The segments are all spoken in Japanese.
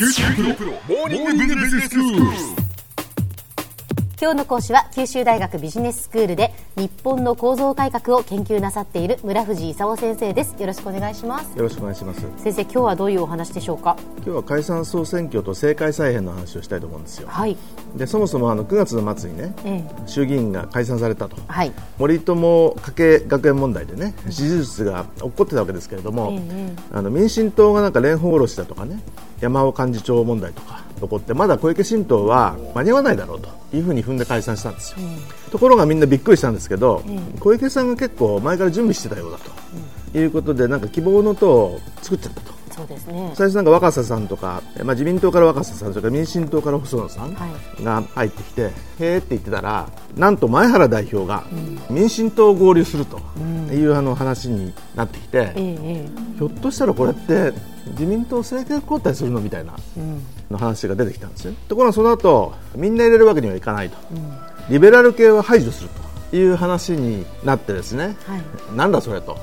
九州大学モーニングビジネススクール。今日の講師は九州大学ビジネススクールで日本の構造改革を研究なさっている村藤勲先生です。よろしくお願いします。よろしくお願いします。先生今日はどういうお話でしょうか？今日は解散総選挙と政界再編の話をしたいと思うんですよ。はい。でそもそもあの9月の末にね、え衆議院が解散されたと、はい。森友家系学園問題でね支持率が起こってたわけですけれども、えあの民進党がなんか蓮舫殺しだとかね山尾幹事長問題とか起こってまだ小池新党は間に合わないだろうというふうに踏んで解散したんですよ、ところがみんなびっくりしたんですけど、小池さんが結構前から準備してたようだと、いうことでなんか希望の党を作っちゃったと。そうですね。最初なんか若狭さんとか、まあ、自民党から若狭さんそれから民進党から細野さんはが入ってきて、へーって言ってたらなんと前原代表が民進党合流するというあの話になってきて、ええひょっとしたらこれって自民党政権交代するのみたいなの話が出てきたんですよところがその後みんな入れるわけにはいかないと、リベラル系は排除するという話になってですね、はい。なんだそれと、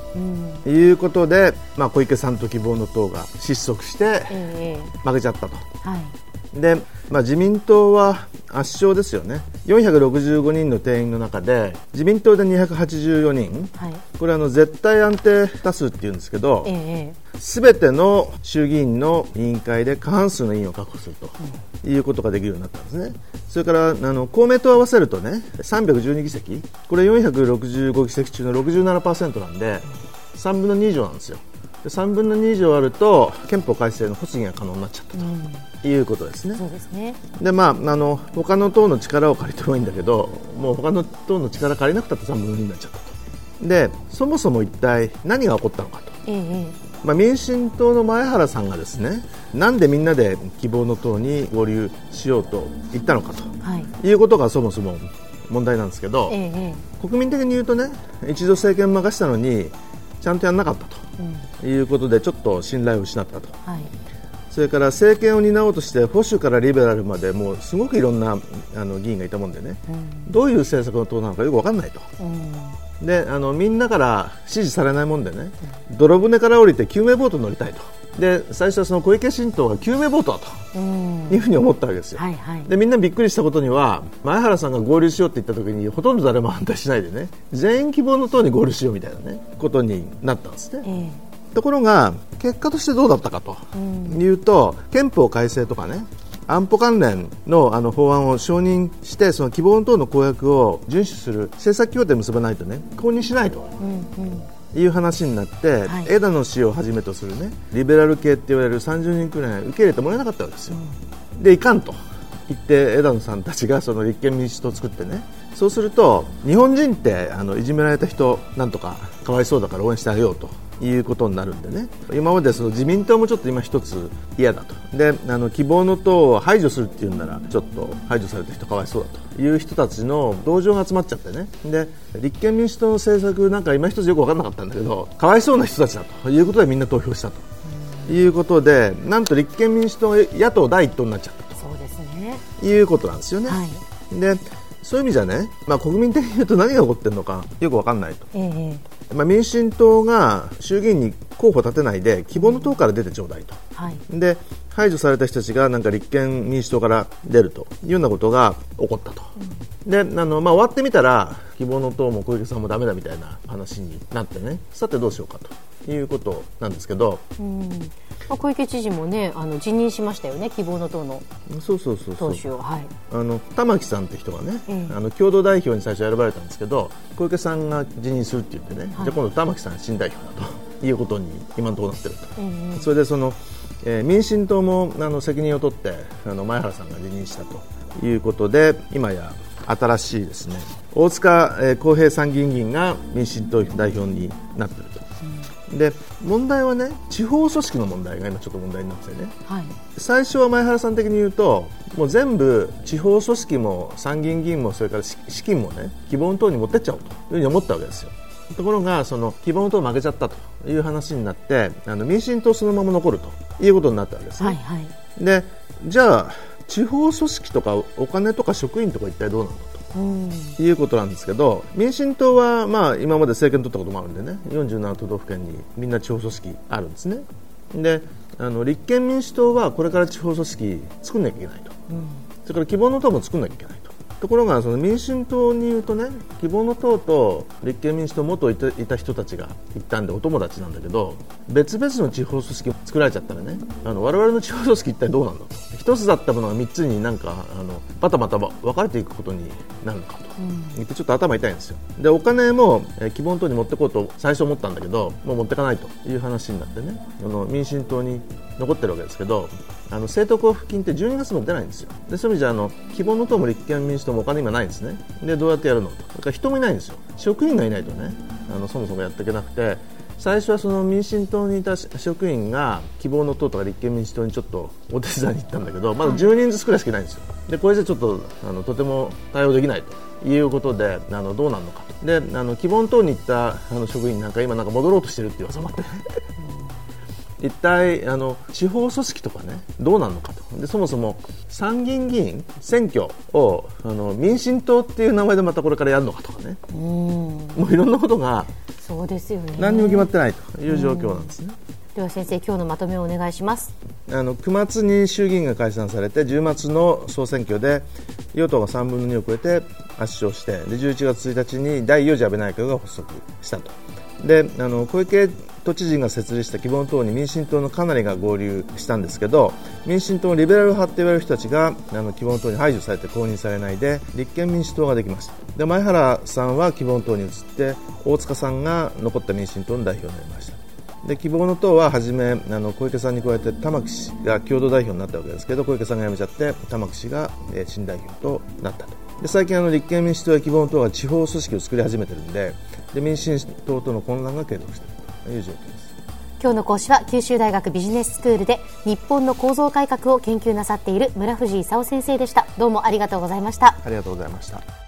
いうことで、まあ、小池さんと希望の党が失速してええ。負けちゃったと。はい。で、まあ、自民党は圧勝ですよね。465人の定員の中で自民党で284人。はい。これあの絶対安定多数っていうんですけどええすべての衆議院の委員会で過半数の委員を確保するということができるようになったんですね。それからあの公明党を合わせるとね312議席。これ465議席中の67%なんで3分の2以上なんですよ。で3分の2以上あると憲法改正の発議が可能になっちゃったということですね、そうですね。でまあ、あの他の党の力を借りてもいいんだけどもう他の党の力借りなくたって3分の2になっちゃったと。でそもそも一体何が起こったのかと、ええまあ、民進党の前原さんがですねなんでみんなで希望の党に合流しようと言ったのかと。はい。いうことがそもそも問題なんですけど、ええ国民的に言うとね一度政権を任したのにちゃんとやらなかったということでちょっと信頼を失ったと。はい。それから政権を担おうとして保守からリベラルまでもうすごくいろんなあの議員がいたもんでね、どういう政策の党なのかよく分かんないと。うん。であのみんなから支持されないもんでね、泥船から降りて救命ボートに乗りたいとで最初はその小池新党が救命ボートだとうん。いうふうに思ったわけですよ、はいはい。でみんなびっくりしたことには前原さんが合流しようって言った時にほとんど誰も反対しないでね全員希望の党に合流しようみたいなねことになったんですね。ええ。ところが結果としてどうだったかというと、憲法改正とかね安保関連のあの法案を承認してその希望の党の公約を遵守する政策協定を結ばないとね公認しないと。いう話になって、はい。枝野氏をはじめとするねリベラル系って言われる30人くらい受け入れてもらえなかったわけですよ、でいかんと。言って枝野さんたちがその立憲民主党を作ってね。そうすると日本人ってあのいじめられた人なんとかかわいそうだから応援してあげようということになるんでね。今までその自民党もちょっと今一つ嫌だと。であの希望の党を排除するっていうんならちょっと排除された人かわいそうだという人たちの同情が集まっちゃってね。で立憲民主党の政策なんか今一つよく分からなかったんだけどかわいそうな人たちだということでみんな投票したと。いうことでなんと立憲民主党が野党第一党になっちゃったそうですね。ということなんですよね。はい。でそういう意味じゃね、まあ、国民的に言うと何が起こってるのかよく分かんないと、ええまあ、民進党が衆議院に候補立てないで希望の党から出てちょうだいと。はい。で排除された人たちがなんか立憲民主党から出るというようなことが起こったと、であの、まあ、終わってみたら希望の党も小池さんもダメだみたいな話になってね。さてどうしようかということなんですけど、まあ小池知事もねあの辞任しましたよね希望の党の。そうそうそう党首をはい。あの玉木さんって人がね、ええ。あの共同代表に最初選ばれたんですけど小池さんが辞任するって言ってね、じゃあ今度玉木さん新代表だと いうことに今のところなってると、それでその、えー民進党もあの責任を取ってあの前原さんが辞任したということで今や新しいですね。大塚えー康平参議院議員が民進党代表になってる。と。で問題はね地方組織の問題が今ちょっと問題になっててね。はい。最初は前原さん的に言うともう全部地方組織も参議院議員もそれから資資金もね希望の党に持ってっちゃおうというふうに思ったわけですよ。ところがその希望の党負けちゃったという話になってあの民進党そのまま残るということになったわけですね、はいはい。でじゃあ地方組織とかお金とか職員とか一体どうなのとうん。いうことなんですけど民進党はまあ今まで政権取ったこともあるんでね47都道府県にみんな地方組織あるんですね。であの立憲民主党はこれから地方組織作んなきゃいけないと、それから希望の党も作んなきゃいけないところがその民進党に言うとね希望の党と立憲民主党元いたいた人たちが行ったんでお友達なんだけど別々の地方組織作られちゃったらねあの我々の地方組織一体どうなんだと一つだったものが3つになんかあのバタバタ分かれていくことになるのか。と言ってちょっと頭痛いんですよ。でお金も、え希望の党に持ってこうと最初思ったんだけどもう持ってかないという話になってね。あの民進党に残ってるわけですけどあの政党交付金って12月も出ないんですよ。でそういう意味じゃあの希望の党も立憲民主党もお金今ないんですね。でどうやってやるのと。だから人もいないんですよ。職員がいないとねあのそもそもやっていけなくて。最初はその民進党にいた職員が希望の党とか立憲民主党にちょっとお手伝いに行ったんだけどまだ10人ずつくらいしかいないんですよ。でこれじゃちょっとあのとても対応できないということであのどうなるのかと。であの希望の党に行ったあの職員なんか今なんか戻ろうとしてるっていう噂もあって。ね一体あの地方組織とかねどうなるのかと。でそもそも参議院議員選挙をあの民進党っていう名前でまたこれからやるのかとかね。もういろんなことがそうですよね。何にも決まってないという状況なんですね。では先生今日のまとめをお願いしますあの9月に衆議院が解散されて10月の総選挙で与党が3分の2を超えて圧勝してで11月1日に第4次安倍内閣が発足したと。であの小池都知事が設立した希望党に民進党のかなりが合流したんですけど民進党のリベラル派と言われる人たちがあの希望党に排除されて公認されないで立憲民主党ができました。で前原さんは希望党に移って大塚さんが残った民進党の代表になりました。で希望の党は初めあの小池さんに加えて玉木氏が共同代表になったわけですけど小池さんが辞めちゃって玉木氏が、えー新代表となったと。で最近あの立憲民主党や希望の党が地方組織を作り始めてるんでで民進党との混乱が継続しているという状況です。今日の講師は九州大学ビジネススクールで日本の構造改革を研究なさっている村藤勲先生でした。どうもありがとうございました。ありがとうございました